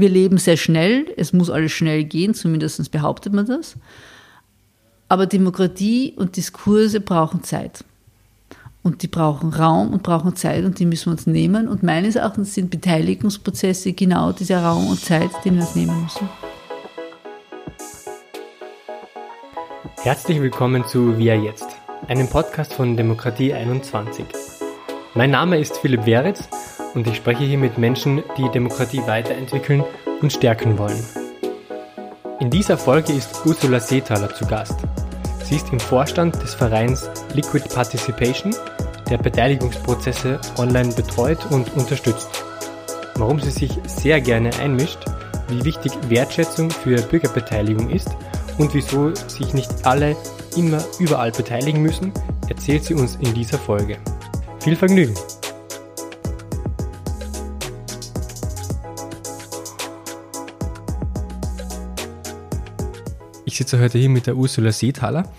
wir leben sehr schnell, es muss alles schnell gehen, zumindest behauptet man das. Aber Demokratie und Diskurse brauchen Zeit. Und die brauchen Raum und brauchen Zeit und die müssen wir uns nehmen. Und meines Erachtens sind Beteiligungsprozesse genau dieser Raum und Zeit, den wir uns nehmen müssen. Herzlich willkommen zu Wir Jetzt, einem Podcast von Demokratie 21. Mein Name ist Philipp Weritz und ich spreche hier mit Menschen, die Demokratie weiterentwickeln und stärken wollen. In dieser Folge ist Ursula Seethaler zu Gast. Sie ist im Vorstand des Vereins Liquid Participation, der Beteiligungsprozesse online betreut und unterstützt. Warum sie sich sehr gerne einmischt, wie wichtig Wertschätzung für Bürgerbeteiligung ist und wieso sich nicht alle immer überall beteiligen müssen, erzählt sie uns in dieser Folge. Viel Vergnügen! Sitze heute hier mit der Ursula Seethaler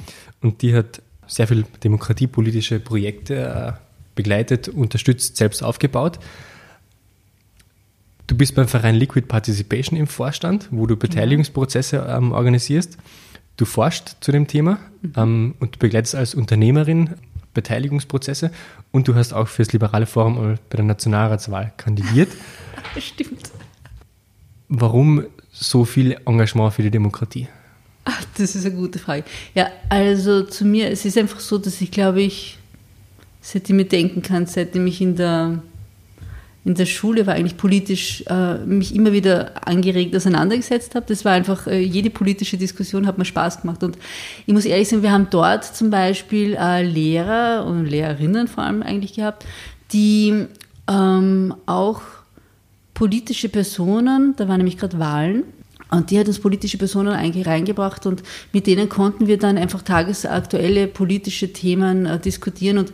und die hat sehr viele demokratiepolitische Projekte äh, begleitet, unterstützt, selbst aufgebaut. Du bist beim Verein Liquid Participation im Vorstand, wo du Beteiligungsprozesse ähm, organisierst. Du forschst zu dem Thema mhm. ähm, und begleitest als Unternehmerin Beteiligungsprozesse und du hast auch für das Liberale Forum bei der Nationalratswahl kandidiert. Stimmt. Warum so viel Engagement für die Demokratie? Ach, das ist eine gute Frage. Ja, also zu mir, es ist einfach so, dass ich glaube ich, seitdem ich denken kann, seitdem ich in der, in der Schule war, eigentlich politisch äh, mich immer wieder angeregt auseinandergesetzt habe. Das war einfach, äh, jede politische Diskussion hat mir Spaß gemacht. Und ich muss ehrlich sagen, wir haben dort zum Beispiel äh, Lehrer und Lehrerinnen vor allem eigentlich gehabt, die ähm, auch politische Personen, da waren nämlich gerade Wahlen, und die hat uns politische Personen eigentlich reingebracht und mit denen konnten wir dann einfach tagesaktuelle politische Themen äh, diskutieren und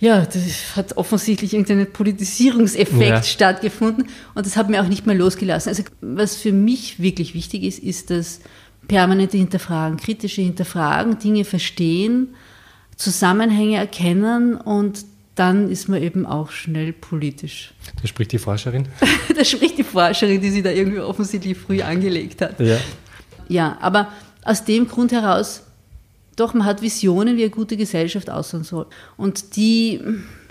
ja, das hat offensichtlich irgendein Politisierungseffekt ja. stattgefunden und das hat mir auch nicht mehr losgelassen. Also was für mich wirklich wichtig ist, ist das permanente Hinterfragen, kritische Hinterfragen, Dinge verstehen, Zusammenhänge erkennen und dann ist man eben auch schnell politisch. Da spricht die Forscherin? da spricht die Forscherin, die sie da irgendwie offensichtlich früh angelegt hat. Ja. Ja, aber aus dem Grund heraus, doch, man hat Visionen, wie eine gute Gesellschaft aussehen soll. Und die,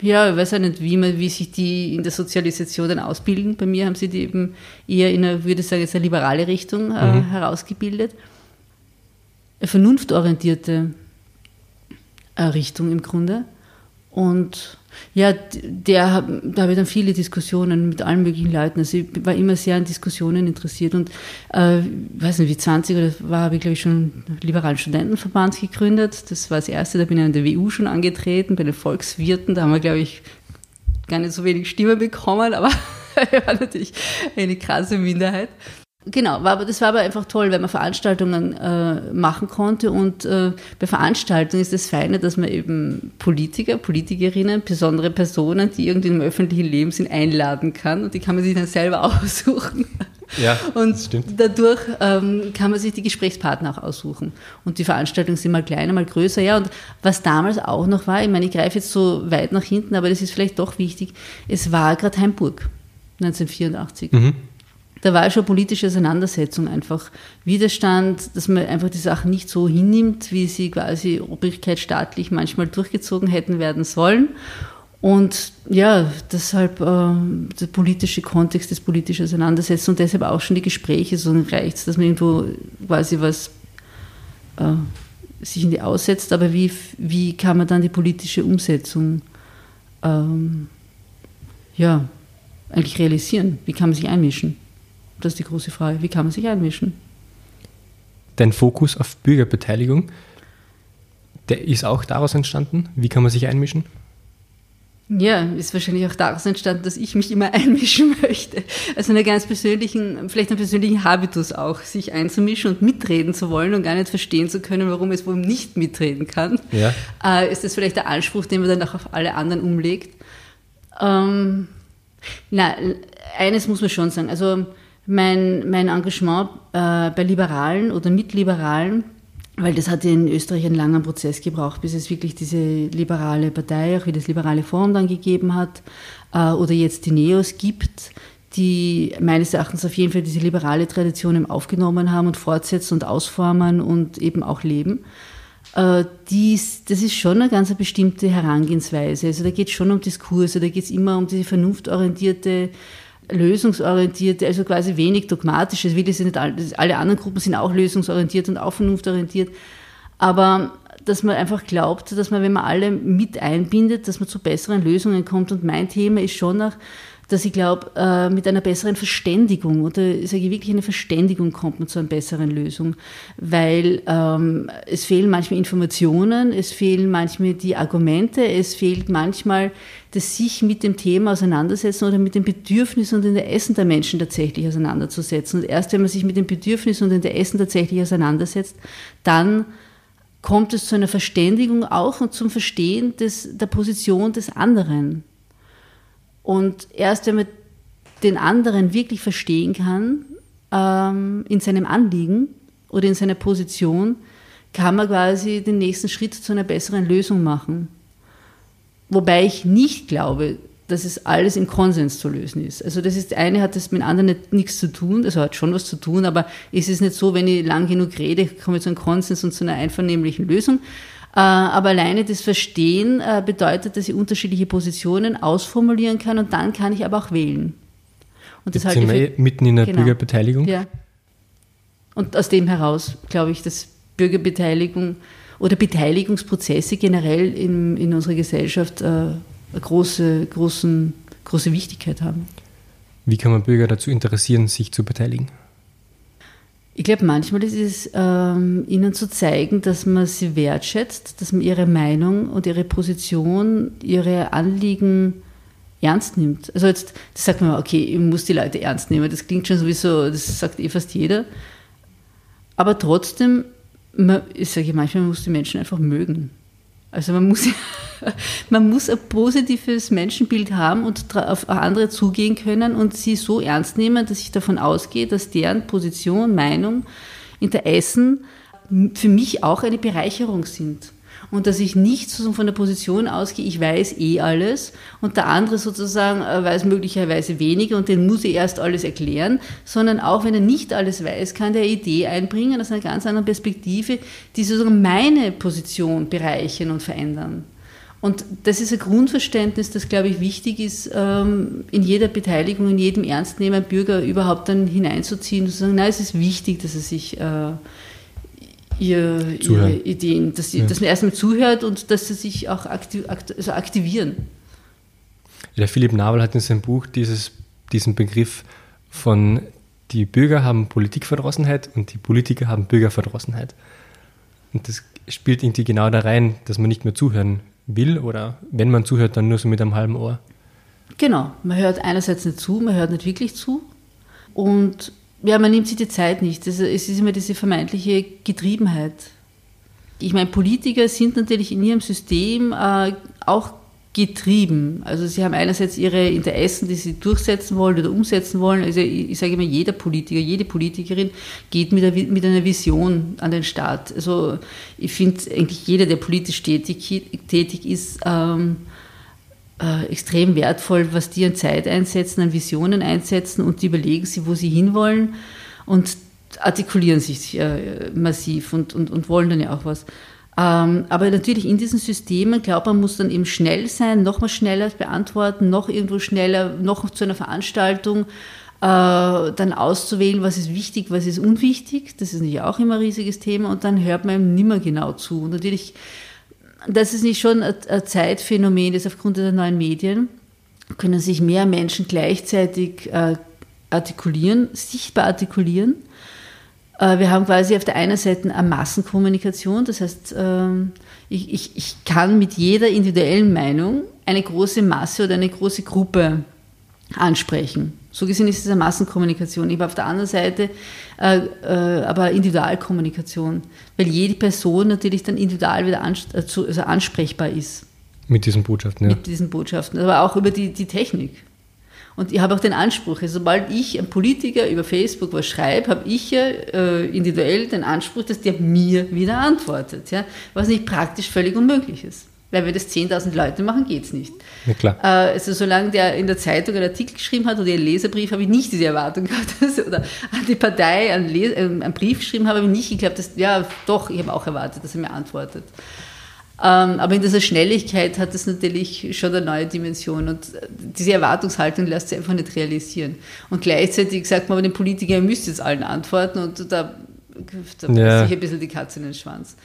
ja, ich weiß ja nicht, wie, man, wie sich die in der Sozialisation dann ausbilden. Bei mir haben sie die eben eher in eine, würde ich sagen, jetzt eine liberale Richtung äh, mhm. herausgebildet. Eine vernunftorientierte äh, Richtung im Grunde. Und ja, der, da habe ich dann viele Diskussionen mit allen möglichen Leuten. Also ich war immer sehr an Diskussionen interessiert und äh, weiß nicht, wie 20 oder war, habe ich glaube ich schon einen liberalen Studentenverband gegründet. Das war das erste, da bin ich an der WU schon angetreten, bei den Volkswirten. Da haben wir, glaube ich, gar nicht so wenig Stimmen bekommen, aber war natürlich eine krasse Minderheit. Genau, war, aber das war aber einfach toll, weil man Veranstaltungen äh, machen konnte und äh, bei Veranstaltungen ist das Feine, dass man eben Politiker, Politikerinnen, besondere Personen, die irgendwie im öffentlichen Leben sind, einladen kann und die kann man sich dann selber aussuchen. Ja, und das stimmt. dadurch ähm, kann man sich die Gesprächspartner auch aussuchen. Und die Veranstaltungen sind mal kleiner, mal größer. Ja, und was damals auch noch war, ich meine, ich greife jetzt so weit nach hinten, aber das ist vielleicht doch wichtig, es war gerade Heimburg 1984. Mhm da war schon politische Auseinandersetzung einfach. Widerstand, dass man einfach die Sachen nicht so hinnimmt, wie sie quasi obrigkeitsstaatlich manchmal durchgezogen hätten werden sollen. Und ja, deshalb äh, der politische Kontext, das politische Auseinandersetzen und deshalb auch schon die Gespräche, so reicht es, dass man irgendwo quasi was äh, sich in die aussetzt, aber wie, wie kann man dann die politische Umsetzung ähm, ja, eigentlich realisieren? Wie kann man sich einmischen? Das ist die große Frage. Wie kann man sich einmischen? Dein Fokus auf Bürgerbeteiligung, der ist auch daraus entstanden. Wie kann man sich einmischen? Ja, ist wahrscheinlich auch daraus entstanden, dass ich mich immer einmischen möchte. Also einen ganz persönlichen, vielleicht einen persönlichen Habitus auch, sich einzumischen und mitreden zu wollen und gar nicht verstehen zu können, warum es wohl nicht mitreden kann. Ja. Äh, ist das vielleicht der Anspruch, den man dann auch auf alle anderen umlegt? Ähm, na, eines muss man schon sagen. Also mein, mein Engagement äh, bei Liberalen oder mit Liberalen, weil das hat in Österreich einen langen Prozess gebraucht, bis es wirklich diese liberale Partei, auch wie das liberale Forum dann gegeben hat, äh, oder jetzt die NEOS gibt, die meines Erachtens auf jeden Fall diese liberale Tradition aufgenommen haben und fortsetzen und ausformen und eben auch leben. Äh, dies, das ist schon eine ganz bestimmte Herangehensweise. Also da geht es schon um Diskurse, da geht es immer um diese vernunftorientierte, lösungsorientierte, also quasi wenig dogmatisch. Will ich nicht, alle anderen Gruppen sind auch lösungsorientiert und auch vernunftorientiert. Aber dass man einfach glaubt, dass man, wenn man alle mit einbindet, dass man zu besseren Lösungen kommt. Und mein Thema ist schon nach dass ich glaube, äh, mit einer besseren Verständigung oder sage ich wirklich eine Verständigung kommt man zu einer besseren Lösung, weil ähm, es fehlen manchmal Informationen, es fehlen manchmal die Argumente, es fehlt manchmal das sich mit dem Thema auseinandersetzen oder mit den Bedürfnissen und den Essen der Menschen tatsächlich auseinanderzusetzen. Und erst wenn man sich mit den Bedürfnissen und den Essen tatsächlich auseinandersetzt, dann kommt es zu einer Verständigung auch und zum Verstehen des, der Position des anderen. Und erst wenn man den anderen wirklich verstehen kann, ähm, in seinem Anliegen oder in seiner Position, kann man quasi den nächsten Schritt zu einer besseren Lösung machen. Wobei ich nicht glaube, dass es alles im Konsens zu lösen ist. Also das ist, eine hat das mit dem anderen nicht, nichts zu tun, also hat schon was zu tun, aber es ist nicht so, wenn ich lang genug rede, komme ich zu einem Konsens und zu einer einvernehmlichen Lösung. Äh, aber alleine das Verstehen äh, bedeutet, dass ich unterschiedliche Positionen ausformulieren kann und dann kann ich aber auch wählen. Und das sind wir eh mitten in der genau. Bürgerbeteiligung. Ja. Und aus dem heraus glaube ich, dass Bürgerbeteiligung oder Beteiligungsprozesse generell in, in unserer Gesellschaft äh, eine große, großen, große Wichtigkeit haben. Wie kann man Bürger dazu interessieren, sich zu beteiligen? Ich glaube, manchmal ist es, ähm, ihnen zu zeigen, dass man sie wertschätzt, dass man ihre Meinung und ihre Position, ihre Anliegen ernst nimmt. Also jetzt das sagt man, okay, ich muss die Leute ernst nehmen. Das klingt schon sowieso, das sagt eh fast jeder. Aber trotzdem, man, ich sage manchmal, man muss die Menschen einfach mögen. Also man muss, man muss ein positives Menschenbild haben und auf andere zugehen können und sie so ernst nehmen, dass ich davon ausgehe, dass deren Position, Meinung, Interessen für mich auch eine Bereicherung sind und dass ich nicht so von der Position ausgehe, ich weiß eh alles und der andere sozusagen äh, weiß möglicherweise weniger und den muss ich erst alles erklären, sondern auch wenn er nicht alles weiß, kann der Idee einbringen aus einer ganz anderen Perspektive, die sozusagen meine Position bereichern und verändern. Und das ist ein Grundverständnis, das, glaube ich, wichtig ist, ähm, in jeder Beteiligung, in jedem Ernstnehmen Bürger überhaupt dann hineinzuziehen und zu sagen, nein, es ist wichtig, dass er sich äh, ihr, ihre Ideen, dass, sie, ja. dass man erstmal zuhört und dass sie sich auch aktiv, also aktivieren. Der Philipp Nabel hat in seinem Buch dieses, diesen Begriff von die Bürger haben Politikverdrossenheit und die Politiker haben Bürgerverdrossenheit. Und das spielt irgendwie genau da rein, dass man nicht mehr zuhören will oder wenn man zuhört, dann nur so mit einem halben Ohr. Genau, man hört einerseits nicht zu, man hört nicht wirklich zu und ja, man nimmt sich die Zeit nicht. es ist immer diese vermeintliche Getriebenheit. Ich meine, Politiker sind natürlich in ihrem System äh, auch getrieben. Also sie haben einerseits ihre Interessen, die sie durchsetzen wollen oder umsetzen wollen. Also ich, ich sage immer, jeder Politiker, jede Politikerin geht mit, einer, mit einer Vision an den Start. Also ich finde eigentlich jeder, der politisch tätig, tätig ist, ähm, äh, extrem wertvoll, was die an Zeit einsetzen, an Visionen einsetzen und die überlegen sie, wo sie hinwollen und artikulieren sich äh, massiv und, und, und wollen dann ja auch was. Ähm, aber natürlich in diesen Systemen, glaube man muss dann eben schnell sein, noch mal schneller beantworten, noch irgendwo schneller, noch zu einer Veranstaltung, äh, dann auszuwählen, was ist wichtig, was ist unwichtig. Das ist natürlich auch immer ein riesiges Thema und dann hört man eben nimmer genau zu. Und natürlich das ist nicht schon ein Zeitphänomen ist aufgrund der neuen Medien, können sich mehr Menschen gleichzeitig äh, artikulieren, sichtbar artikulieren. Äh, wir haben quasi auf der einen Seite eine Massenkommunikation, das heißt, ähm, ich, ich, ich kann mit jeder individuellen Meinung eine große Masse oder eine große Gruppe ansprechen. So gesehen ist es eine Massenkommunikation. Ich habe auf der anderen Seite äh, äh, aber Individualkommunikation, weil jede Person natürlich dann individual wieder ans äh, also ansprechbar ist. Mit diesen Botschaften, ja. Mit diesen Botschaften, aber auch über die, die Technik. Und ich habe auch den Anspruch, also sobald ich ein Politiker über Facebook was schreibe, habe ich ja äh, individuell den Anspruch, dass der mir wieder antwortet, ja? was nicht praktisch völlig unmöglich ist. Weil wenn das 10.000 Leute machen, geht es nicht. Ja, klar. Äh, also solange der in der Zeitung einen Artikel geschrieben hat oder einen Leserbrief, habe ich nicht diese Erwartung gehabt. Dass, oder an die Partei einen, Les ähm, einen Brief geschrieben habe, habe ich nicht geglaubt, dass, ja doch, ich habe auch erwartet, dass er mir antwortet. Ähm, aber in dieser Schnelligkeit hat das natürlich schon eine neue Dimension und äh, diese Erwartungshaltung lässt sich einfach nicht realisieren. Und gleichzeitig sagt man aber den Politikern, ihr müsst jetzt allen antworten und da, da ja. sich ein bisschen die Katze in den Schwanz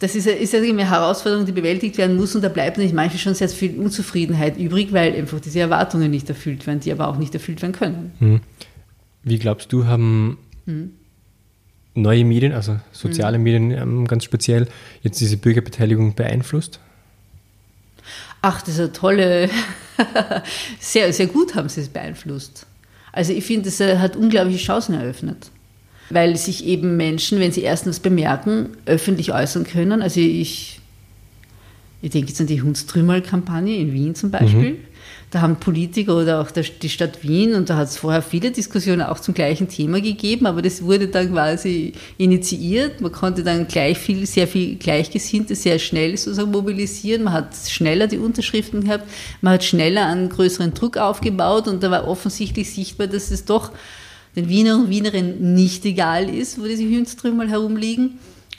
das ist, ist eine Herausforderung, die bewältigt werden muss und da bleibt natürlich manchmal schon sehr viel Unzufriedenheit übrig, weil einfach diese Erwartungen nicht erfüllt werden, die aber auch nicht erfüllt werden können. Hm. Wie glaubst du, haben hm. neue Medien, also soziale hm. Medien ähm, ganz speziell, jetzt diese Bürgerbeteiligung beeinflusst? Ach, das ist eine tolle, sehr, sehr gut haben sie es beeinflusst. Also ich finde, es hat unglaubliche Chancen eröffnet weil sich eben Menschen, wenn sie erstens bemerken, öffentlich äußern können. Also ich, ich denke jetzt an die Hundstrümmerl-Kampagne in Wien zum Beispiel. Mhm. Da haben Politiker oder auch die Stadt Wien, und da hat es vorher viele Diskussionen auch zum gleichen Thema gegeben, aber das wurde dann quasi initiiert. Man konnte dann gleich viel, sehr viel Gleichgesinnte sehr schnell sozusagen mobilisieren. Man hat schneller die Unterschriften gehabt, man hat schneller einen größeren Druck aufgebaut und da war offensichtlich sichtbar, dass es doch den Wiener und Wienerinnen nicht egal ist, wo diese Hünstrümel herumliegen.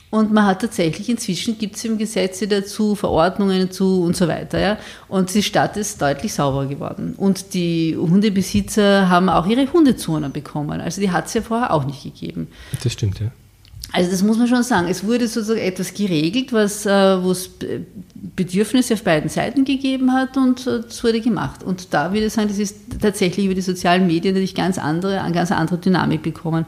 Und man hat tatsächlich, inzwischen gibt es im Gesetze dazu, Verordnungen dazu und so weiter. Ja? Und die Stadt ist deutlich sauberer geworden. Und die Hundebesitzer haben auch ihre Hundezonen bekommen. Also die hat es ja vorher auch nicht gegeben. Das stimmt, ja. Also das muss man schon sagen. Es wurde sozusagen etwas geregelt, was, äh, wo es Bedürfnisse auf beiden Seiten gegeben hat und äh, es wurde gemacht. Und da würde ich sagen, das ist tatsächlich über die sozialen Medien natürlich ganz andere, eine ganz andere Dynamik bekommen.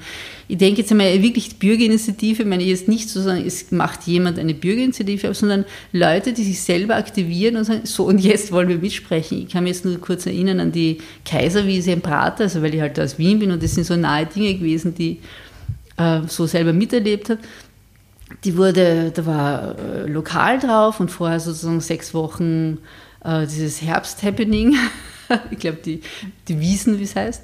Ich denke jetzt einmal wirklich Bürgerinitiative, meine ich jetzt nicht so sagen, es macht jemand eine Bürgerinitiative, sondern Leute, die sich selber aktivieren und sagen, so und jetzt wollen wir mitsprechen. Ich kann mich jetzt nur kurz erinnern an die Kaiserwiese in Prater, also weil ich halt aus Wien bin und das sind so nahe Dinge gewesen, die äh, so selber miterlebt habe. Die wurde, da war äh, lokal drauf und vorher sozusagen sechs Wochen äh, dieses Herbst-Happening. ich glaube, die, die Wiesen, wie es heißt.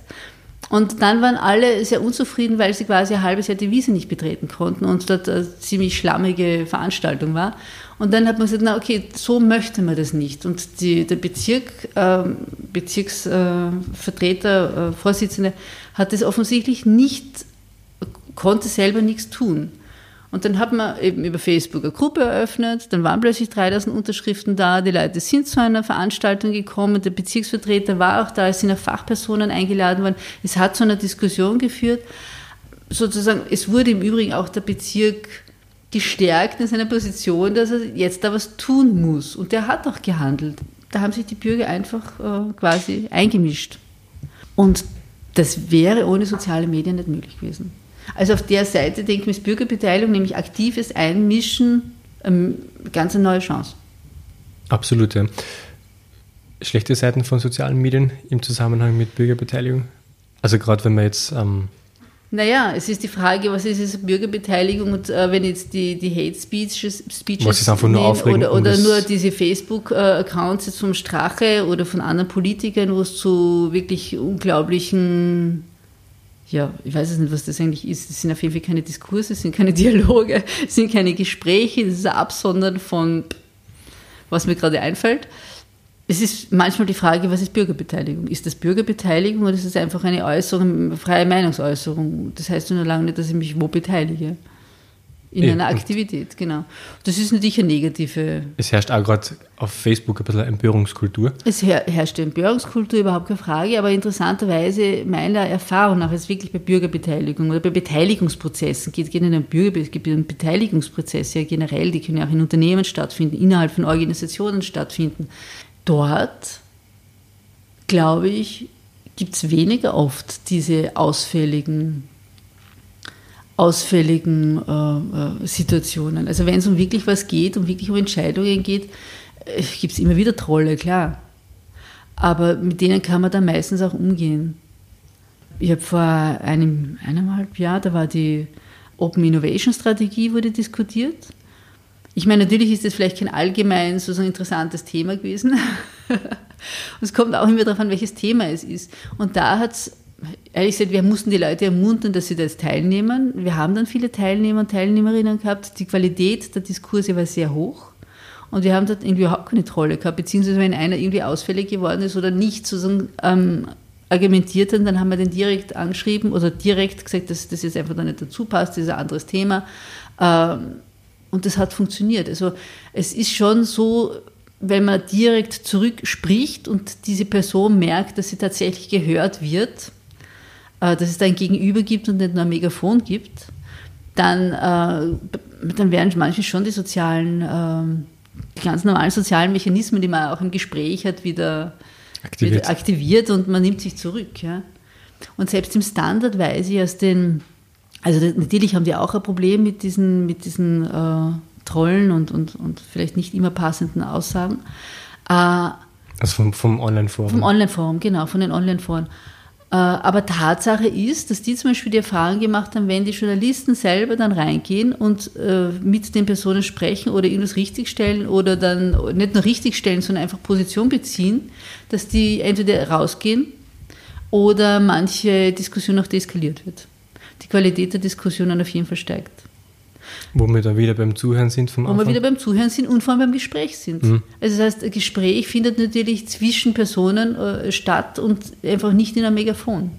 Und dann waren alle sehr unzufrieden, weil sie quasi ein halbes Jahr die Wiese nicht betreten konnten und dort eine ziemlich schlammige Veranstaltung war. Und dann hat man gesagt, na okay, so möchte man das nicht. Und die, der Bezirk, äh, Bezirksvertreter, äh, Vorsitzende hat das offensichtlich nicht konnte selber nichts tun. Und dann hat man eben über Facebook eine Gruppe eröffnet, dann waren plötzlich 3000 Unterschriften da, die Leute sind zu einer Veranstaltung gekommen, der Bezirksvertreter war auch da, es sind auch Fachpersonen eingeladen worden, es hat zu einer Diskussion geführt. Sozusagen, es wurde im Übrigen auch der Bezirk gestärkt in seiner Position, dass er jetzt da was tun muss. Und der hat auch gehandelt. Da haben sich die Bürger einfach äh, quasi eingemischt. Und das wäre ohne soziale Medien nicht möglich gewesen. Also auf der Seite, denke ich, ist Bürgerbeteiligung, nämlich aktives Einmischen, ähm, ganz eine neue Chance. Absolut, ja. Schlechte Seiten von sozialen Medien im Zusammenhang mit Bürgerbeteiligung? Also gerade wenn man jetzt... Ähm naja, es ist die Frage, was ist es Bürgerbeteiligung und äh, wenn jetzt die, die Hate Speeches, Speeches was ist einfach nur aufregend, oder, oder nur diese Facebook-Accounts jetzt vom Strache oder von anderen Politikern, wo es zu wirklich unglaublichen ja, ich weiß es nicht, was das eigentlich ist. Es sind auf jeden Fall keine Diskurse, es sind keine Dialoge, es sind keine Gespräche, das ist ein Absondern von, was mir gerade einfällt. Es ist manchmal die Frage, was ist Bürgerbeteiligung? Ist das Bürgerbeteiligung oder ist es einfach eine Äußerung, freie Meinungsäußerung? Das heißt nur lange nicht, dass ich mich wo beteilige. In ja, einer Aktivität, genau. Das ist natürlich eine negative. Es herrscht auch gerade auf Facebook ein bisschen Empörungskultur. Es her herrscht Empörungskultur, überhaupt keine Frage, aber interessanterweise meiner Erfahrung nach ist wirklich bei Bürgerbeteiligung oder bei Beteiligungsprozessen geht, geht nicht um Bürger, es gibt um Beteiligungsprozesse ja generell, die können ja auch in Unternehmen stattfinden, innerhalb von Organisationen stattfinden. Dort, glaube ich, gibt es weniger oft diese ausfälligen ausfälligen äh, äh, Situationen. Also wenn es um wirklich was geht, um wirklich um Entscheidungen geht, äh, gibt es immer wieder Trolle, klar. Aber mit denen kann man dann meistens auch umgehen. Ich habe vor einem, eineinhalb Jahr, da war die Open Innovation Strategie wurde diskutiert. Ich meine, natürlich ist das vielleicht kein allgemein so ein interessantes Thema gewesen. es kommt auch immer darauf an, welches Thema es ist. Und da hat es ehrlich gesagt, wir mussten die Leute ermuntern, dass sie das teilnehmen. Wir haben dann viele Teilnehmer und Teilnehmerinnen gehabt. Die Qualität der Diskurse war sehr hoch. Und wir haben dort irgendwie überhaupt keine Trolle gehabt, beziehungsweise wenn einer irgendwie ausfällig geworden ist oder nicht sozusagen ähm, argumentiert hat, dann haben wir den direkt angeschrieben oder direkt gesagt, dass das jetzt einfach da nicht dazu passt, das ist ein anderes Thema. Ähm, und das hat funktioniert. Also es ist schon so, wenn man direkt zurückspricht und diese Person merkt, dass sie tatsächlich gehört wird, dass es da ein Gegenüber gibt und nicht nur ein Megafon gibt, dann, äh, dann werden manchmal schon die sozialen, äh, die ganz normalen sozialen Mechanismen, die man auch im Gespräch hat, wieder aktiviert, wieder aktiviert und man nimmt sich zurück. Ja. Und selbst im Standard weiß ich aus den, also natürlich haben die auch ein Problem mit diesen, mit diesen äh, Trollen und, und, und vielleicht nicht immer passenden Aussagen. Äh, also vom, vom Online-Forum. Vom Online-Forum, genau, von den Online-Foren. Äh, aber Tatsache ist, dass die zum Beispiel die Erfahrung gemacht haben, wenn die Journalisten selber dann reingehen und äh, mit den Personen sprechen oder irgendwas richtigstellen oder dann nicht nur richtigstellen, sondern einfach Position beziehen, dass die entweder rausgehen oder manche Diskussion auch deeskaliert wird. Die Qualität der Diskussionen auf jeden Fall steigt. Wo wir dann wieder beim Zuhören sind vom Wo Anfang? wir wieder beim Zuhören sind und vor allem beim Gespräch sind. Mhm. Also das heißt, ein Gespräch findet natürlich zwischen Personen äh, statt und einfach nicht in einem Megafon.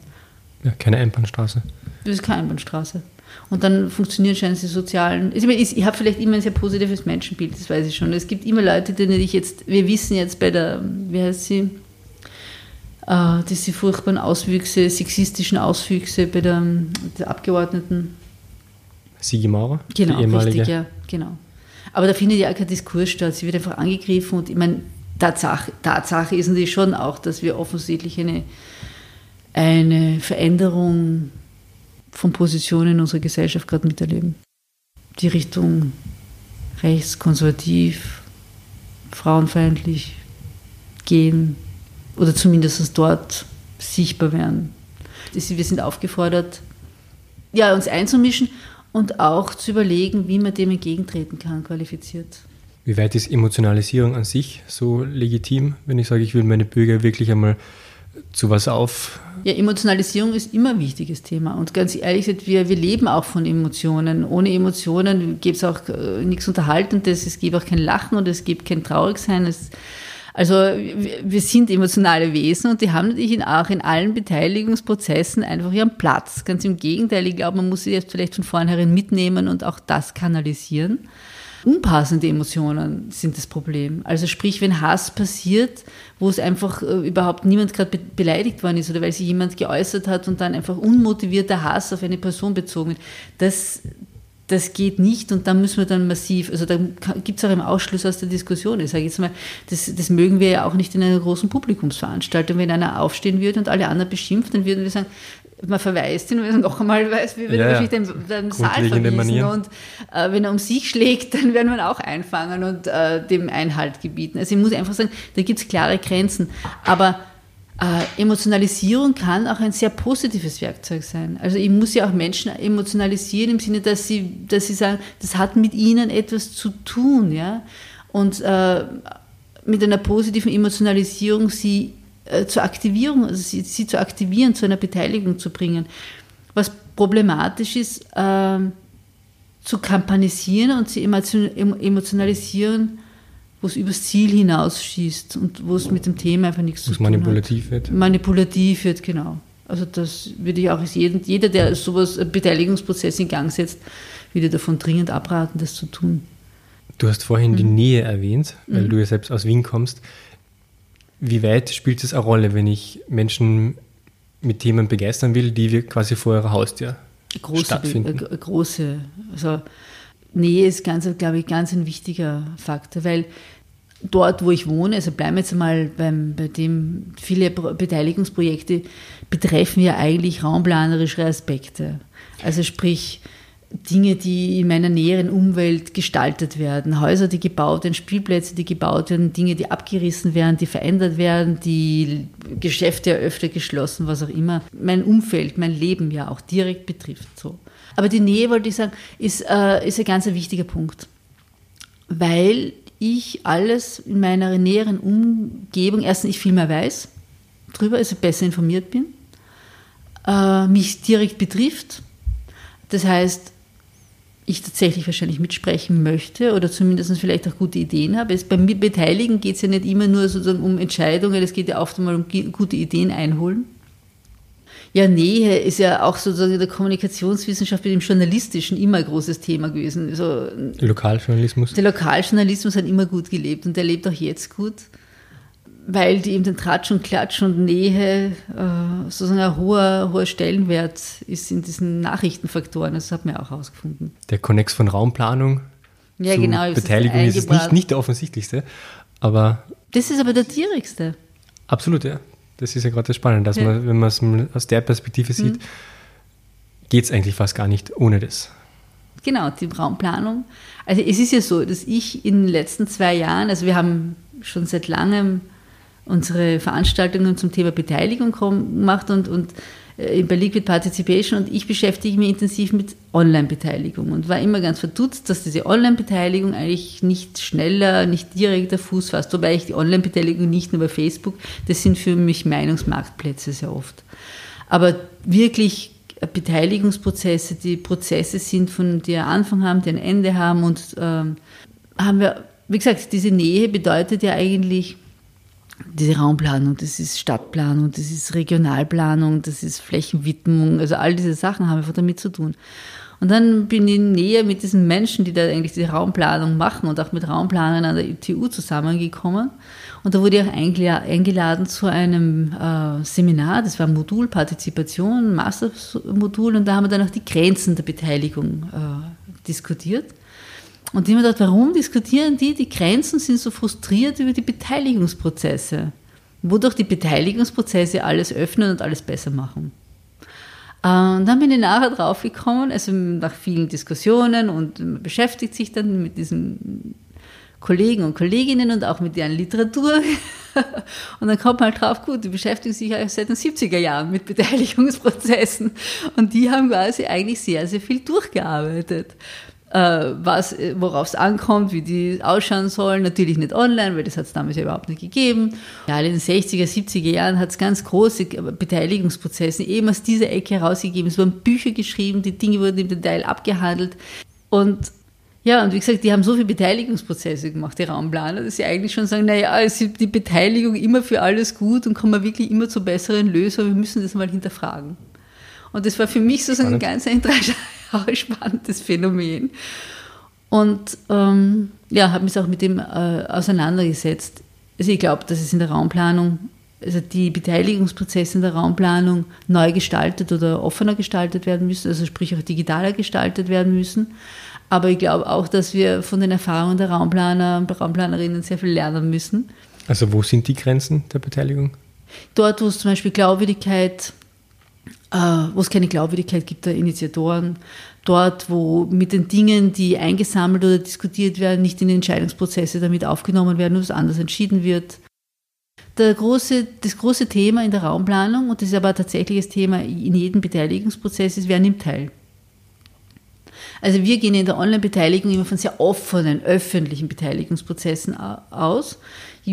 Ja, keine Einbahnstraße. Das ist keine Einbahnstraße. Und dann funktionieren scheinbar die sozialen. Ich, meine, ich habe vielleicht immer ein sehr positives Menschenbild, das weiß ich schon. Es gibt immer Leute, denen ich jetzt, wir wissen jetzt bei der, wie heißt sie, äh, diese furchtbaren Auswüchse, sexistischen Auswüchse bei der, der Abgeordneten Sigi Maurer, genau, die ehemalige. Richtig, ja, genau. Aber da findet ja auch kein Diskurs statt. Sie wird einfach angegriffen und ich meine, Tatsache, Tatsache ist natürlich schon auch, dass wir offensichtlich eine, eine Veränderung von Positionen in unserer Gesellschaft gerade miterleben. Die Richtung rechts, konservativ, frauenfeindlich gehen oder zumindest dort sichtbar werden. Wir sind aufgefordert, ja, uns einzumischen und auch zu überlegen, wie man dem entgegentreten kann, qualifiziert. Wie weit ist Emotionalisierung an sich so legitim, wenn ich sage, ich will meine Bürger wirklich einmal zu was auf? Ja, Emotionalisierung ist immer ein wichtiges Thema. Und ganz ehrlich gesagt, wir, wir leben auch von Emotionen. Ohne Emotionen gibt es auch äh, nichts Unterhaltendes, es gibt auch kein Lachen und es gibt kein Traurigsein. Es, also wir sind emotionale Wesen und die haben natürlich auch in allen Beteiligungsprozessen einfach ihren Platz. Ganz im Gegenteil, ich glaube, man muss sie jetzt vielleicht von vornherein mitnehmen und auch das kanalisieren. Unpassende Emotionen sind das Problem. Also sprich, wenn Hass passiert, wo es einfach äh, überhaupt niemand gerade beleidigt worden ist oder weil sich jemand geäußert hat und dann einfach unmotivierter Hass auf eine Person bezogen wird, das, das geht nicht und da müssen wir dann massiv, also da gibt es auch einen Ausschluss aus der Diskussion. Ich sage jetzt mal, das, das mögen wir ja auch nicht in einer großen Publikumsveranstaltung. Wenn einer aufstehen würde und alle anderen beschimpft, dann würden wir sagen, man verweist ihn, wenn er noch einmal weiß, wie wir ja, wahrscheinlich den, den Saal verwiesen. Und äh, wenn er um sich schlägt, dann werden wir ihn auch einfangen und äh, dem Einhalt gebieten. Also ich muss einfach sagen, da gibt es klare Grenzen. Aber äh, Emotionalisierung kann auch ein sehr positives Werkzeug sein. Also ich muss ja auch Menschen emotionalisieren im Sinne, dass sie, dass sie sagen, das hat mit ihnen etwas zu tun, ja. Und äh, mit einer positiven Emotionalisierung sie äh, zur Aktivierung, also sie, sie, zu aktivieren, zu einer Beteiligung zu bringen. Was problematisch ist, äh, zu kampanisieren und sie emotionalisieren, wo es übers Ziel hinausschießt und wo es mit dem Thema einfach nichts zu tun hat. manipulativ wird. Manipulativ wird, genau. Also das würde ich auch jeden, jeder, der sowas, einen Beteiligungsprozess in Gang setzt, würde davon dringend abraten, das zu tun. Du hast vorhin mhm. die Nähe erwähnt, weil mhm. du ja selbst aus Wien kommst. Wie weit spielt es eine Rolle, wenn ich Menschen mit Themen begeistern will, die quasi vor ihrer Haustür große, stattfinden? Große, also Nähe ist ganz, glaube ich, ganz ein wichtiger Faktor, weil dort, wo ich wohne, also bleiben wir jetzt mal beim, bei dem, viele Beteiligungsprojekte betreffen ja eigentlich raumplanerische Aspekte. Also sprich, Dinge, die in meiner näheren Umwelt gestaltet werden. Häuser, die gebaut werden, Spielplätze, die gebaut werden, Dinge, die abgerissen werden, die verändert werden, die Geschäfte eröffnet, geschlossen, was auch immer. Mein Umfeld, mein Leben ja auch direkt betrifft. So. Aber die Nähe, wollte ich sagen, ist, äh, ist ein ganz wichtiger Punkt. Weil ich alles in meiner näheren Umgebung, erstens ich viel mehr weiß drüber, also besser informiert bin, äh, mich direkt betrifft. Das heißt, ich tatsächlich wahrscheinlich mitsprechen möchte oder zumindest vielleicht auch gute Ideen habe. Es, beim Beteiligen geht es ja nicht immer nur sozusagen um Entscheidungen, es geht ja oft einmal um gute Ideen einholen. Ja, Nähe ist ja auch sozusagen in der Kommunikationswissenschaft mit dem Journalistischen immer ein großes Thema gewesen. Also, Lokaljournalismus? Der Lokaljournalismus hat immer gut gelebt und der lebt auch jetzt gut weil die eben den Tratsch und Klatsch und Nähe äh, sozusagen ein hoher, hoher Stellenwert ist in diesen Nachrichtenfaktoren. Das hat man auch herausgefunden. Der Konnex von Raumplanung ja, zu genau, Beteiligung ist, ist nicht, nicht der offensichtlichste, aber... Das ist aber der direktste. Absolut, ja. Das ist ja gerade das Spannende, dass ja. man, wenn man es aus der Perspektive sieht, mhm. geht es eigentlich fast gar nicht ohne das. Genau, die Raumplanung. Also es ist ja so, dass ich in den letzten zwei Jahren, also wir haben schon seit langem unsere Veranstaltungen zum Thema Beteiligung gemacht und, und bei Liquid Participation und ich beschäftige mich intensiv mit Online-Beteiligung und war immer ganz verdutzt, dass diese Online-Beteiligung eigentlich nicht schneller, nicht direkter Fuß fasst, wobei ich die Online-Beteiligung nicht nur bei Facebook, das sind für mich Meinungsmarktplätze sehr oft. Aber wirklich Beteiligungsprozesse, die Prozesse sind, von die einen Anfang haben, die ein Ende haben und ähm, haben wir, wie gesagt, diese Nähe bedeutet ja eigentlich diese Raumplanung, das ist Stadtplanung, das ist Regionalplanung, das ist Flächenwidmung, also all diese Sachen haben einfach damit zu tun. Und dann bin ich näher mit diesen Menschen, die da eigentlich die Raumplanung machen und auch mit Raumplanern an der TU zusammengekommen. Und da wurde ich auch eingeladen zu einem äh, Seminar, das war Modulpartizipation, Mastermodul, und da haben wir dann auch die Grenzen der Beteiligung äh, diskutiert. Und mir gedacht, warum diskutieren die? Die Grenzen sind so frustriert über die Beteiligungsprozesse, wodurch die Beteiligungsprozesse alles öffnen und alles besser machen. Äh, und dann bin ich nachher draufgekommen, also nach vielen Diskussionen und man beschäftigt sich dann mit diesen Kollegen und Kolleginnen und auch mit deren Literatur. Und dann kommt man halt drauf, gut, die beschäftigen sich seit den 70er Jahren mit Beteiligungsprozessen. Und die haben quasi eigentlich sehr, sehr viel durchgearbeitet. Äh, was, worauf es ankommt, wie die ausschauen sollen. Natürlich nicht online, weil das hat es damals ja überhaupt nicht gegeben. Ja, in den 60er, 70er Jahren hat es ganz große Beteiligungsprozesse eben aus dieser Ecke herausgegeben. Es wurden Bücher geschrieben, die Dinge wurden im Detail abgehandelt. Und ja, und wie gesagt, die haben so viele Beteiligungsprozesse gemacht, die Raumplaner, dass sie eigentlich schon sagen, naja, ist die Beteiligung immer für alles gut und kommen wir wirklich immer zu besseren Lösungen, wir müssen das mal hinterfragen. Und das war für mich so ein ganz auch ein spannendes Phänomen. Und ähm, ja, habe mich auch mit dem äh, auseinandergesetzt. Also ich glaube, dass es in der Raumplanung, also die Beteiligungsprozesse in der Raumplanung neu gestaltet oder offener gestaltet werden müssen, also sprich auch digitaler gestaltet werden müssen. Aber ich glaube auch, dass wir von den Erfahrungen der Raumplaner und Raumplanerinnen sehr viel lernen müssen. Also wo sind die Grenzen der Beteiligung? Dort, wo es zum Beispiel Glaubwürdigkeit wo es keine Glaubwürdigkeit gibt der Initiatoren, dort, wo mit den Dingen, die eingesammelt oder diskutiert werden, nicht in die Entscheidungsprozesse damit aufgenommen werden und es anders entschieden wird. Große, das große Thema in der Raumplanung, und das ist aber tatsächlich das Thema in jedem Beteiligungsprozess, ist, wer nimmt teil. Also wir gehen in der Online-Beteiligung immer von sehr offenen, öffentlichen Beteiligungsprozessen aus.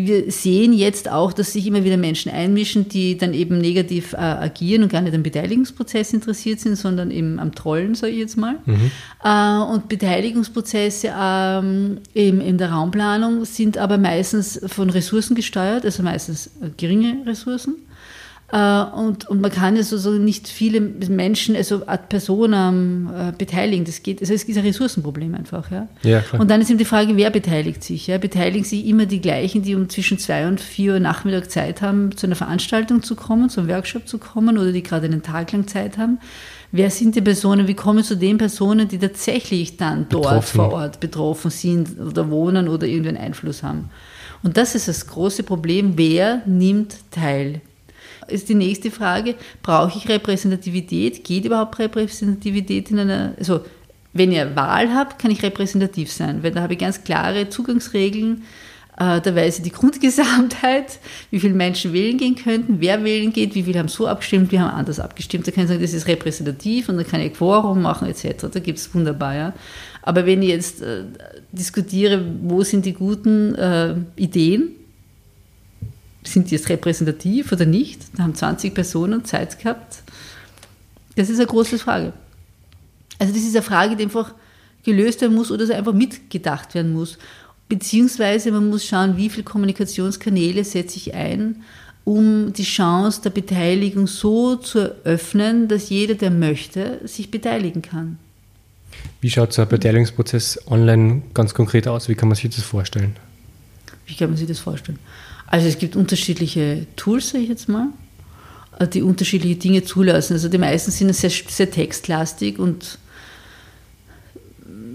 Wir sehen jetzt auch, dass sich immer wieder Menschen einmischen, die dann eben negativ äh, agieren und gar nicht am Beteiligungsprozess interessiert sind, sondern eben am Trollen, sage ich jetzt mal. Mhm. Äh, und Beteiligungsprozesse ähm, in, in der Raumplanung sind aber meistens von Ressourcen gesteuert, also meistens äh, geringe Ressourcen. Äh, und, und man kann ja so, so nicht viele Menschen, also ad personam äh, beteiligen. Das geht, also es ist ein Ressourcenproblem einfach. Ja? ja und dann ist eben die Frage, wer beteiligt sich? Ja? Beteiligen sich immer die gleichen, die um zwischen zwei und vier Uhr Nachmittag Zeit haben, zu einer Veranstaltung zu kommen, zu einem Workshop zu kommen oder die gerade einen Tag lang Zeit haben? Wer sind die Personen? Wie kommen zu den Personen, die tatsächlich dann dort betroffen. vor Ort betroffen sind oder wohnen oder irgendeinen Einfluss haben? Und das ist das große Problem. Wer nimmt teil? Ist die nächste Frage, brauche ich Repräsentativität? Geht überhaupt Repräsentativität in einer, also wenn ihr Wahl habt, kann ich repräsentativ sein, weil da habe ich ganz klare Zugangsregeln, äh, da weiß ich die Grundgesamtheit, wie viele Menschen wählen gehen könnten, wer wählen geht, wie viele haben so abgestimmt, wie haben anders abgestimmt. Da kann ich sagen, das ist repräsentativ und dann kann ich Quorum machen etc. Da gibt es wunderbar. Ja. Aber wenn ich jetzt äh, diskutiere, wo sind die guten äh, Ideen, sind die jetzt repräsentativ oder nicht? Da haben 20 Personen Zeit gehabt. Das ist eine große Frage. Also das ist eine Frage, die einfach gelöst werden muss oder es einfach mitgedacht werden muss. Beziehungsweise man muss schauen, wie viele Kommunikationskanäle setze ich ein, um die Chance der Beteiligung so zu eröffnen, dass jeder, der möchte, sich beteiligen kann. Wie schaut so ein Beteiligungsprozess online ganz konkret aus? Wie kann man sich das vorstellen? Wie kann man sich das vorstellen? Also es gibt unterschiedliche Tools, sage ich jetzt mal, die unterschiedliche Dinge zulassen. Also die meisten sind sehr, sehr textlastig und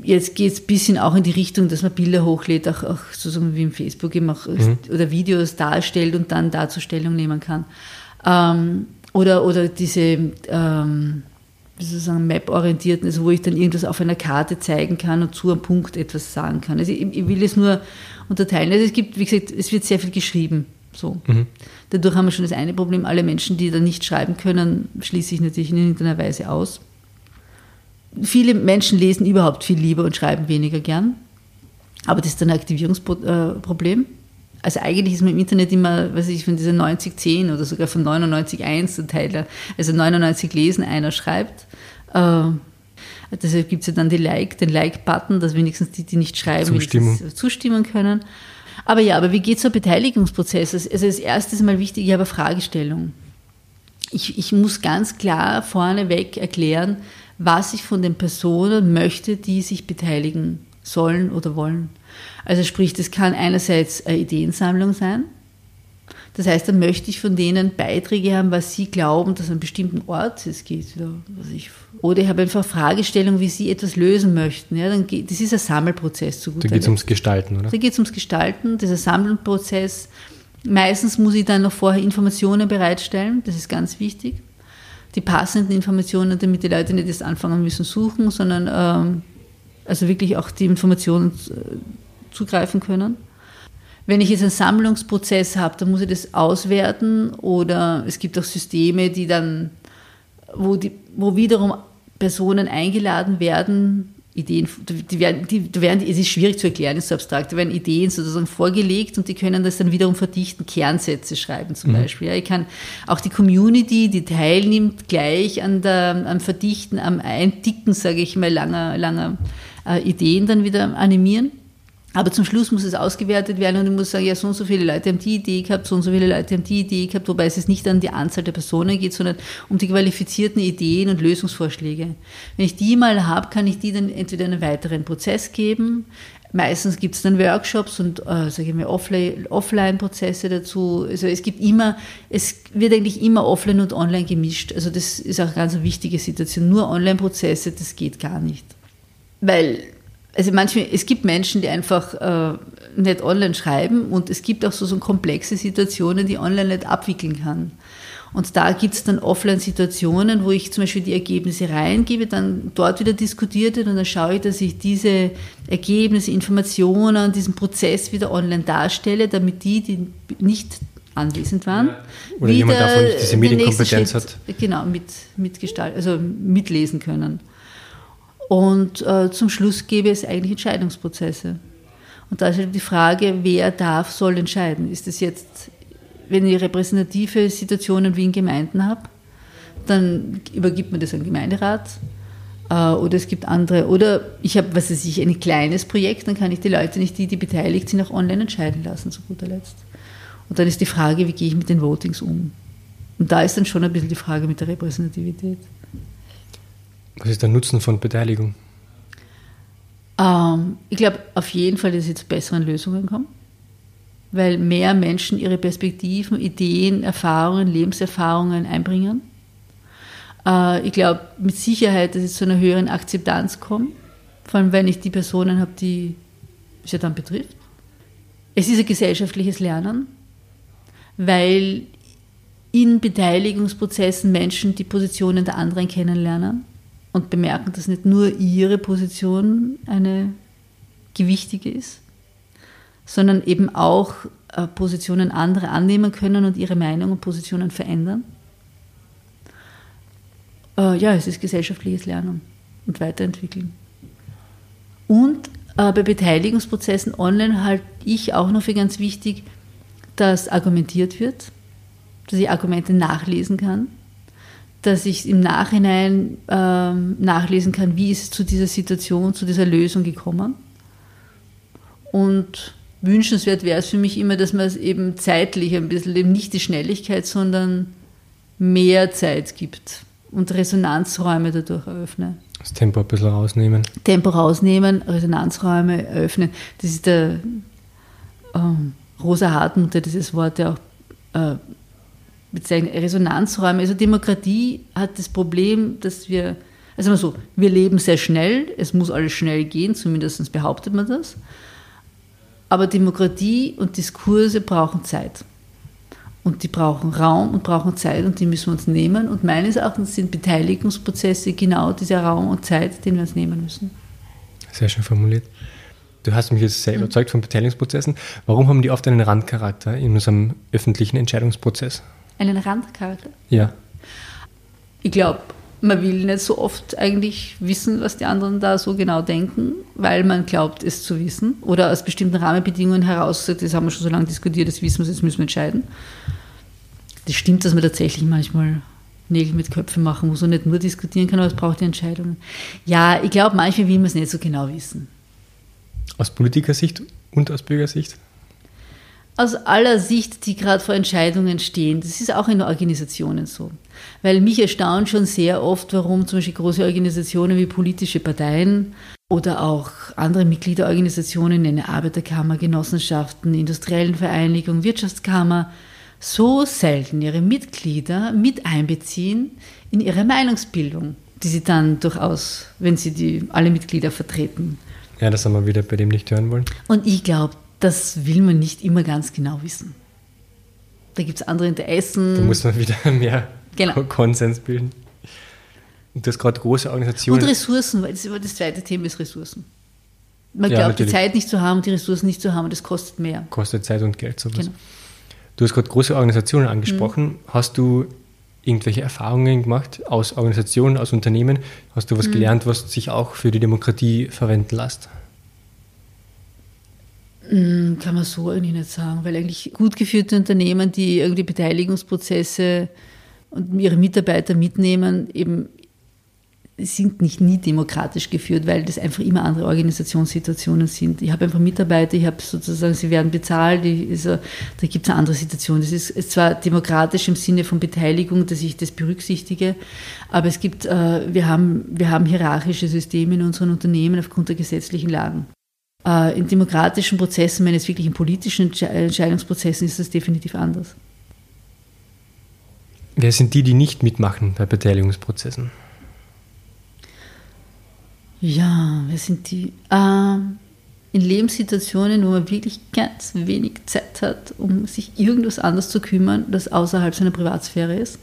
jetzt geht es ein bisschen auch in die Richtung, dass man Bilder hochlädt, auch, auch sozusagen wie im Facebook eben auch, mhm. oder Videos darstellt und dann dazu Stellung nehmen kann. Ähm, oder, oder diese ähm, sozusagen Map-orientierten, also wo ich dann irgendwas auf einer Karte zeigen kann und zu einem Punkt etwas sagen kann. Also ich, ich will es nur unterteilen. Also es gibt, wie gesagt, es wird sehr viel geschrieben. So. Mhm. Dadurch haben wir schon das eine Problem, alle Menschen, die da nicht schreiben können, schließe ich natürlich in irgendeiner Weise aus. Viele Menschen lesen überhaupt viel lieber und schreiben weniger gern. Aber das ist ein Aktivierungsproblem. Also eigentlich ist man im Internet immer, weiß ich, von dieser 90-10 oder sogar von 99-1 der Teil, also 99 lesen, einer schreibt. Äh, deshalb gibt es ja dann die Like, den Like-Button, dass wenigstens die, die nicht schreiben, Zustimmung. zustimmen können. Aber ja, aber wie geht so ein Beteiligungsprozess? Also das erste ist mal wichtig, ich habe eine Fragestellung. Ich, ich muss ganz klar vorneweg erklären, was ich von den Personen möchte, die sich beteiligen sollen oder wollen. Also sprich, das kann einerseits eine Ideensammlung sein. Das heißt, dann möchte ich von denen Beiträge haben, was sie glauben, dass an einem bestimmten Ort es geht. Oder, ich, oder ich habe einfach Fragestellungen, wie sie etwas lösen möchten. Ja, dann geht, das ist ein Sammelprozess. Zu da geht es ums Gestalten, oder? Da geht es ums Gestalten, dieser Sammelprozess. Meistens muss ich dann noch vorher Informationen bereitstellen, das ist ganz wichtig die passenden Informationen, damit die Leute nicht erst anfangen müssen suchen, sondern ähm, also wirklich auch die Informationen äh, zugreifen können. Wenn ich jetzt einen Sammlungsprozess habe, dann muss ich das auswerten oder es gibt auch Systeme, die dann, wo, die, wo wiederum Personen eingeladen werden, Ideen, die werden, die, die werden, es ist schwierig zu erklären, ist so abstrakt, da werden Ideen sozusagen vorgelegt und die können das dann wiederum verdichten, Kernsätze schreiben zum mhm. Beispiel. Ja, ich kann auch die Community, die teilnimmt, gleich an der, am Verdichten, am Einticken, sage ich mal, langer, langer Ideen dann wieder animieren. Aber zum Schluss muss es ausgewertet werden und ich muss sagen, ja, so und so viele Leute haben die Idee gehabt, so und so viele Leute haben die Idee gehabt, wobei es nicht an die Anzahl der Personen geht, sondern um die qualifizierten Ideen und Lösungsvorschläge. Wenn ich die mal habe, kann ich die dann entweder einen weiteren Prozess geben. Meistens gibt es dann Workshops und äh, sage ich mal Offline-Prozesse dazu. Also es gibt immer, es wird eigentlich immer offline und online gemischt. Also das ist auch eine ganz wichtige Situation. Nur Online-Prozesse, das geht gar nicht. Weil also manchmal, es gibt Menschen, die einfach äh, nicht online schreiben und es gibt auch so, so komplexe Situationen, die online nicht abwickeln kann. Und da gibt es dann Offline-Situationen, wo ich zum Beispiel die Ergebnisse reingebe, dann dort wieder diskutiert wird und dann schaue ich, dass ich diese Ergebnisse, Informationen, diesen Prozess wieder online darstelle, damit die, die nicht anwesend waren, oder jemand davon diese Medienkompetenz hat, genau mit mitgestalten, also mitlesen können. Und äh, zum Schluss gäbe es eigentlich Entscheidungsprozesse. Und da ist halt die Frage, wer darf, soll entscheiden. Ist es jetzt, wenn ich repräsentative Situationen wie in Gemeinden habe, dann übergibt man das an den Gemeinderat. Äh, oder es gibt andere, oder ich habe, was weiß ich, ein kleines Projekt, dann kann ich die Leute nicht, die, die beteiligt sind, auch online entscheiden lassen, zu guter Letzt. Und dann ist die Frage, wie gehe ich mit den Votings um? Und da ist dann schon ein bisschen die Frage mit der Repräsentativität. Was ist der Nutzen von Beteiligung? Ähm, ich glaube auf jeden Fall, dass es zu besseren Lösungen kommt, weil mehr Menschen ihre Perspektiven, Ideen, Erfahrungen, Lebenserfahrungen einbringen. Äh, ich glaube mit Sicherheit, dass es zu einer höheren Akzeptanz kommt, vor allem wenn ich die Personen habe, die es ja dann betrifft. Es ist ein gesellschaftliches Lernen, weil in Beteiligungsprozessen Menschen die Positionen der anderen kennenlernen und bemerken, dass nicht nur ihre Position eine gewichtige ist, sondern eben auch äh, Positionen anderer annehmen können und ihre Meinung und Positionen verändern. Äh, ja, es ist gesellschaftliches Lernen und Weiterentwickeln. Und äh, bei Beteiligungsprozessen online halte ich auch noch für ganz wichtig, dass argumentiert wird, dass ich Argumente nachlesen kann, dass ich im Nachhinein ähm, nachlesen kann, wie ist es zu dieser Situation, zu dieser Lösung gekommen. Und wünschenswert wäre es für mich immer, dass man es eben zeitlich ein bisschen, eben nicht die Schnelligkeit, sondern mehr Zeit gibt und Resonanzräume dadurch eröffne. Das Tempo ein bisschen rausnehmen. Tempo rausnehmen, Resonanzräume eröffnen. Das ist der ähm, Rosa Hartmut, der dieses Wort ja auch äh, bezeichnet. Resonanzräume. Also Demokratie hat das Problem, dass wir, also mal so, wir leben sehr schnell, es muss alles schnell gehen, zumindest behauptet man das. Aber Demokratie und Diskurse brauchen Zeit. Und die brauchen Raum und brauchen Zeit und die müssen wir uns nehmen. Und meines Erachtens sind Beteiligungsprozesse genau dieser Raum und Zeit, den wir uns nehmen müssen. Sehr schön formuliert. Du hast mich jetzt sehr mhm. überzeugt von Beteiligungsprozessen. Warum haben die oft einen Randcharakter in unserem öffentlichen Entscheidungsprozess? Einen Randcharakter? Ja. Ich glaube, man will nicht so oft eigentlich wissen, was die anderen da so genau denken, weil man glaubt, es zu wissen oder aus bestimmten Rahmenbedingungen heraus, das haben wir schon so lange diskutiert, das wissen wir, jetzt müssen wir entscheiden. Das stimmt, dass man tatsächlich manchmal Nägel mit Köpfen machen muss und nicht nur diskutieren kann, aber es braucht die Entscheidungen. Ja, ich glaube, manchmal will man es nicht so genau wissen. Aus Politikersicht und aus Bürgersicht? Aus aller Sicht, die gerade vor Entscheidungen stehen. Das ist auch in Organisationen so. Weil mich erstaunt schon sehr oft, warum zum Beispiel große Organisationen wie politische Parteien oder auch andere Mitgliederorganisationen, eine Arbeiterkammer, Genossenschaften, industriellen Vereinigungen, Wirtschaftskammer, so selten ihre Mitglieder mit einbeziehen in ihre Meinungsbildung, die sie dann durchaus, wenn sie die, alle Mitglieder vertreten. Ja, das haben wir wieder bei dem nicht hören wollen. Und ich glaube, das will man nicht immer ganz genau wissen. Da gibt es andere Interessen. Da muss man wieder mehr genau. Konsens bilden. Und du hast gerade große Organisationen. Und Ressourcen, weil das, das zweite Thema ist Ressourcen. Man ja, glaubt, natürlich. die Zeit nicht zu haben die Ressourcen nicht zu haben, das kostet mehr. Kostet Zeit und Geld, sowas. Genau. Du hast gerade große Organisationen angesprochen. Mhm. Hast du irgendwelche Erfahrungen gemacht aus Organisationen, aus Unternehmen? Hast du was mhm. gelernt, was sich auch für die Demokratie verwenden lässt? Hm, kann man so eigentlich nicht sagen, weil eigentlich gut geführte Unternehmen, die irgendwie Beteiligungsprozesse und ihre Mitarbeiter mitnehmen, eben sind nicht nie demokratisch geführt, weil das einfach immer andere Organisationssituationen sind. Ich habe einfach Mitarbeiter, ich habe sozusagen, sie werden bezahlt, ich, also, da gibt es eine andere Situation. Das ist, ist, zwar demokratisch im Sinne von Beteiligung, dass ich das berücksichtige, aber es gibt, äh, wir, haben, wir haben hierarchische Systeme in unseren Unternehmen aufgrund der gesetzlichen Lagen. Äh, in demokratischen Prozessen, wenn es wirklich in politischen Entscheidungsprozessen ist, ist das definitiv anders. Wer sind die, die nicht mitmachen bei Beteiligungsprozessen? Ja, wer sind die? Äh, in Lebenssituationen, wo man wirklich ganz wenig Zeit hat, um sich irgendwas anderes zu kümmern, das außerhalb seiner Privatsphäre ist.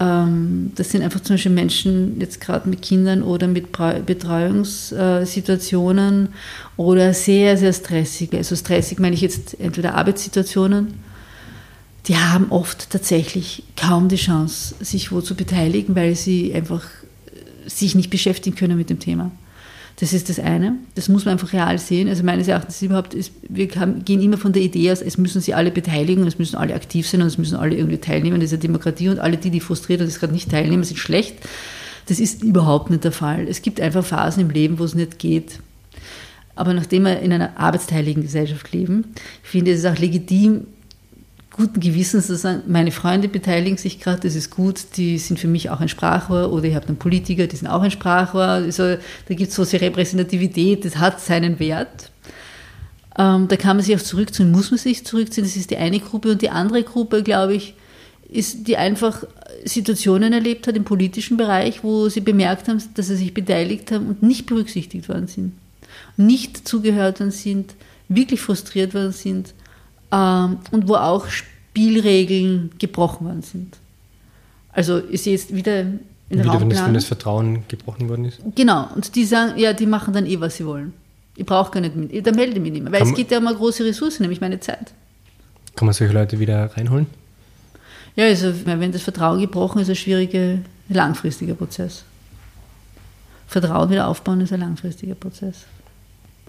Ähm, das sind einfach zum Beispiel Menschen, jetzt gerade mit Kindern oder mit Betreuungssituationen oder sehr, sehr stressig. Also stressig meine ich jetzt entweder Arbeitssituationen, die haben oft tatsächlich kaum die Chance, sich wo zu beteiligen, weil sie einfach sich nicht beschäftigen können mit dem Thema. Das ist das eine. Das muss man einfach real sehen. Also meines Erachtens überhaupt, ist, wir gehen immer von der Idee aus, es müssen sich alle beteiligen, es müssen alle aktiv sein und es müssen alle irgendwie teilnehmen. Das ist ja Demokratie und alle die, die frustriert und das gerade nicht teilnehmen, sind schlecht. Das ist überhaupt nicht der Fall. Es gibt einfach Phasen im Leben, wo es nicht geht. Aber nachdem wir in einer arbeitsteiligen Gesellschaft leben, finde ich es auch legitim, guten Gewissens zu sagen, meine Freunde beteiligen sich gerade, das ist gut, die sind für mich auch ein Sprachrohr oder ich habe einen Politiker, die sind auch ein Sprachrohr. Also da gibt es so Repräsentativität, das hat seinen Wert. Ähm, da kann man sich auch zurückziehen, muss man sich zurückziehen, das ist die eine Gruppe und die andere Gruppe, glaube ich, ist, die einfach Situationen erlebt hat im politischen Bereich, wo sie bemerkt haben, dass sie sich beteiligt haben und nicht berücksichtigt worden sind, nicht zugehört worden sind, wirklich frustriert worden sind ähm, und wo auch Spielregeln gebrochen worden sind. Also sehe jetzt wieder in der wieder, wenn das, wenn das Vertrauen gebrochen worden ist? Genau, und die sagen, ja, die machen dann eh, was sie wollen. Ich brauche gar nicht mit, da melde ich mich nicht mehr, weil kann es geht ja um eine große Ressource, nämlich meine Zeit. Kann man solche Leute wieder reinholen? Ja, also wenn das Vertrauen gebrochen ist, ist ein schwieriger, langfristiger Prozess. Vertrauen wieder aufbauen ist ein langfristiger Prozess.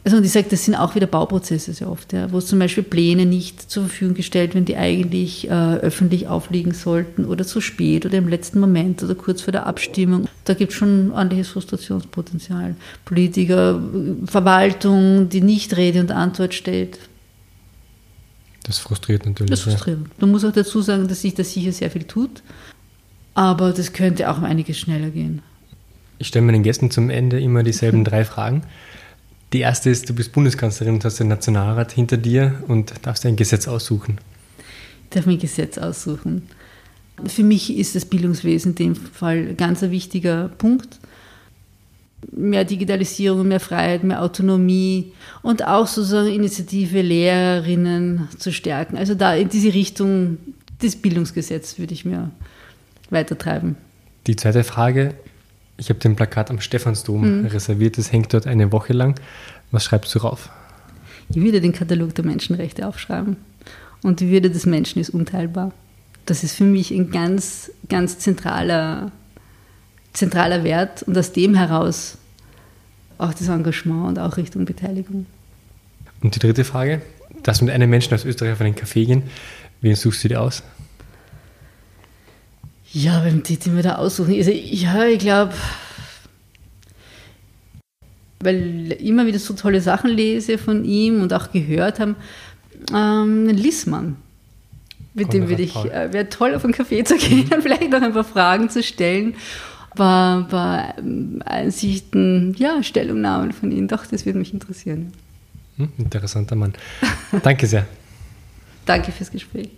Also und ich sage, das sind auch wieder Bauprozesse sehr oft, ja, wo zum Beispiel Pläne nicht zur Verfügung gestellt werden, die eigentlich äh, öffentlich aufliegen sollten oder zu spät oder im letzten Moment oder kurz vor der Abstimmung. Da gibt es schon ordentliches Frustrationspotenzial. Politiker, Verwaltung, die nicht Rede und Antwort steht. Das frustriert natürlich. Das frustriert. Ja. Man muss auch dazu sagen, dass sich da sicher sehr viel tut, aber das könnte auch um einiges schneller gehen. Ich stelle meinen Gästen zum Ende immer dieselben drei Fragen. Die erste ist, du bist Bundeskanzlerin und hast den Nationalrat hinter dir und darfst ein Gesetz aussuchen. Ich darf mir ein Gesetz aussuchen. Für mich ist das Bildungswesen in dem Fall ganz ein wichtiger Punkt. Mehr Digitalisierung, mehr Freiheit, mehr Autonomie und auch sozusagen Initiative, Lehrerinnen zu stärken. Also da in diese Richtung das Bildungsgesetz würde ich mir weitertreiben. Die zweite Frage, ich habe den Plakat am Stephansdom mhm. reserviert, das hängt dort eine Woche lang. Was schreibst du drauf? Ich würde den Katalog der Menschenrechte aufschreiben. Und die Würde des Menschen ist unteilbar. Das ist für mich ein ganz, ganz zentraler, zentraler Wert und aus dem heraus auch das Engagement und auch Richtung Beteiligung. Und die dritte Frage, dass mit einem Menschen aus Österreich auf einen Café gehen, wen suchst du dir aus? Ja, beim Titi mir da aussuchen. Also, ja, ich glaube, weil ich immer wieder so tolle Sachen lese von ihm und auch gehört haben, ähm, Lissmann. Mit dem würde ich, äh, wäre toll, auf einen Café zu gehen und vielleicht noch ein paar Fragen zu stellen. War, war ähm, Einsichten, ja, Stellungnahmen von Ihnen. Doch, das würde mich interessieren. Hm, interessanter Mann. Danke sehr. Danke fürs Gespräch.